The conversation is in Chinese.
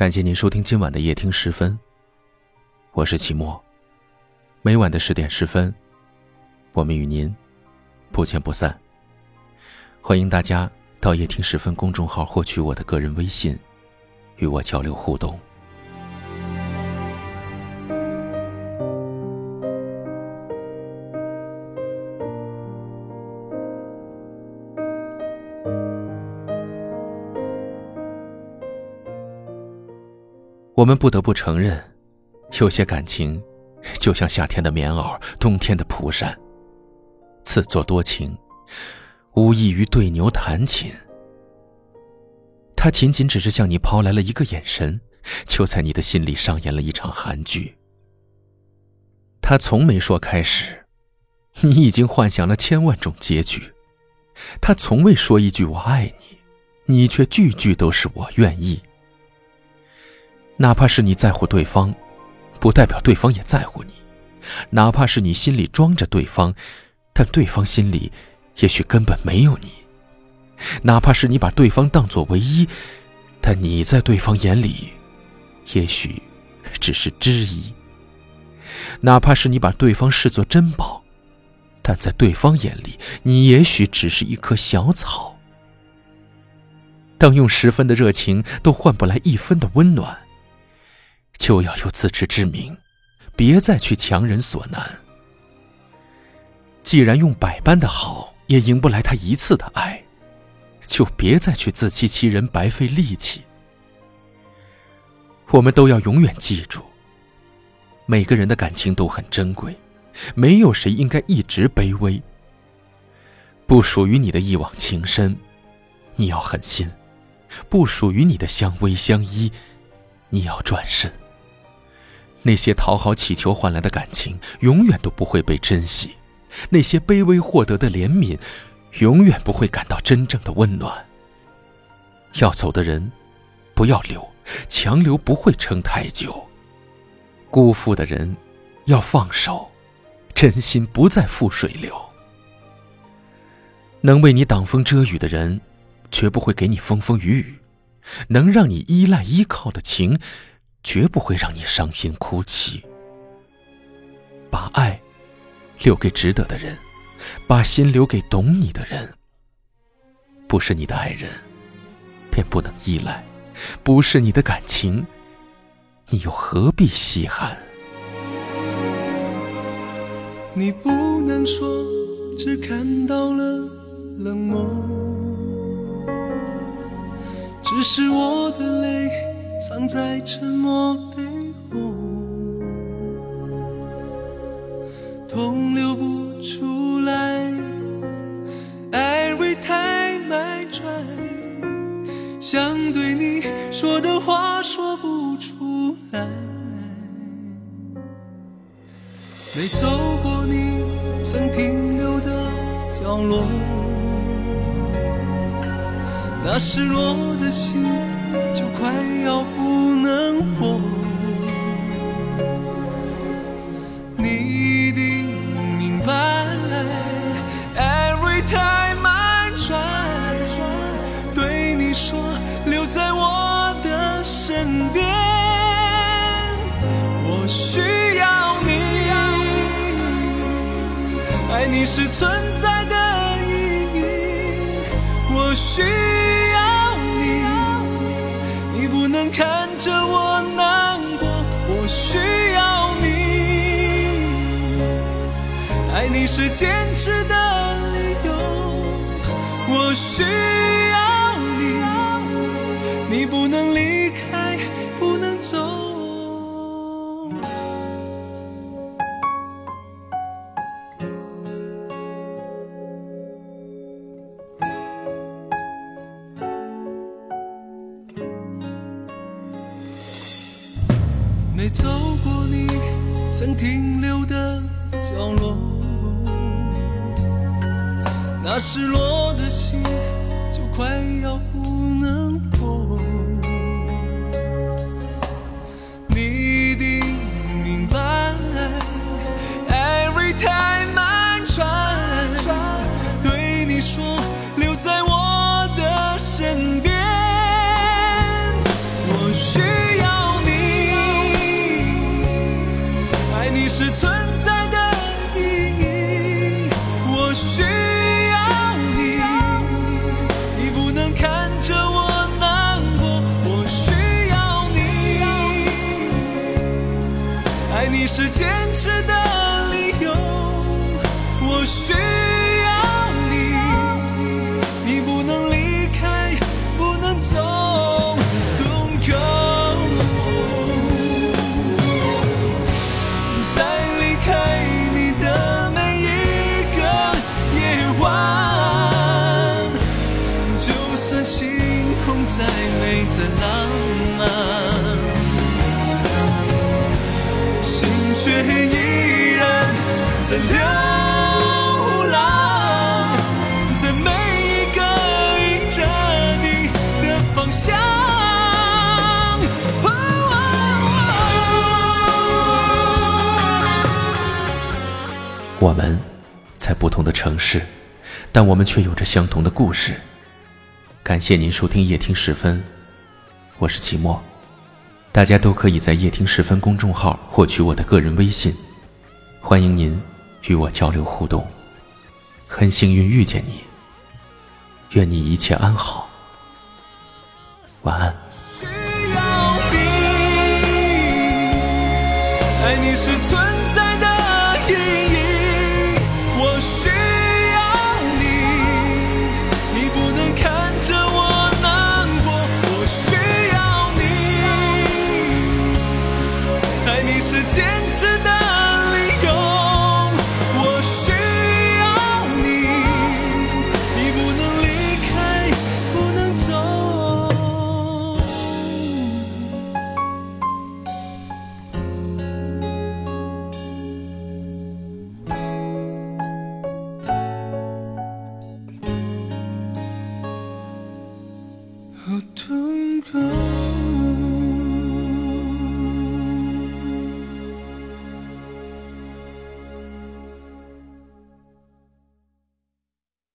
感谢您收听今晚的夜听十分，我是齐墨。每晚的十点十分，我们与您不见不散。欢迎大家到夜听十分公众号获取我的个人微信，与我交流互动。我们不得不承认，有些感情，就像夏天的棉袄，冬天的蒲扇。自作多情，无异于对牛弹琴。他仅仅只是向你抛来了一个眼神，就在你的心里上演了一场韩剧。他从没说开始，你已经幻想了千万种结局。他从未说一句“我爱你”，你却句句都是“我愿意”。哪怕是你在乎对方，不代表对方也在乎你；哪怕是你心里装着对方，但对方心里也许根本没有你；哪怕是你把对方当作唯一，但你在对方眼里，也许只是知音；哪怕是你把对方视作珍宝，但在对方眼里，你也许只是一棵小草。当用十分的热情都换不来一分的温暖。就要有自知之明，别再去强人所难。既然用百般的好也赢不来他一次的爱，就别再去自欺欺人，白费力气。我们都要永远记住，每个人的感情都很珍贵，没有谁应该一直卑微。不属于你的一往情深，你要狠心；不属于你的相偎相依，你要转身。那些讨好乞求换来的感情，永远都不会被珍惜；那些卑微获得的怜悯，永远不会感到真正的温暖。要走的人，不要留，强留不会撑太久；辜负的人，要放手，真心不再付水流。能为你挡风遮雨的人，绝不会给你风风雨雨；能让你依赖依靠的情。绝不会让你伤心哭泣。把爱留给值得的人，把心留给懂你的人。不是你的爱人，便不能依赖；不是你的感情，你又何必稀罕？你不能说，只看到了冷漠，只是我的泪。藏在沉默背后，痛流不出来，爱会太脉转，想对你说的话说不出来。没走过你曾停留的角落，那失落的心。就快要不能活，你一定明白，Every time I try，。对你说，留在我的身边，我需要你，爱你是存在的意义，我需。爱你是坚持的理由，我需要你，你不能离开，不能走。没走过你曾停留的角落，那失落的心就快要不能活你一定明白 every time i try 对你说留在我的身边。我需要你爱你是存你是坚持的理由，我需在流浪，在每一个迎着你的方向。我们在不同的城市，但我们却有着相同的故事。感谢您收听夜听时分，我是齐墨。大家都可以在夜听时分公众号获取我的个人微信，欢迎您与我交流互动。很幸运遇见你，愿你一切安好，晚安。需要你，爱你是存我痛苦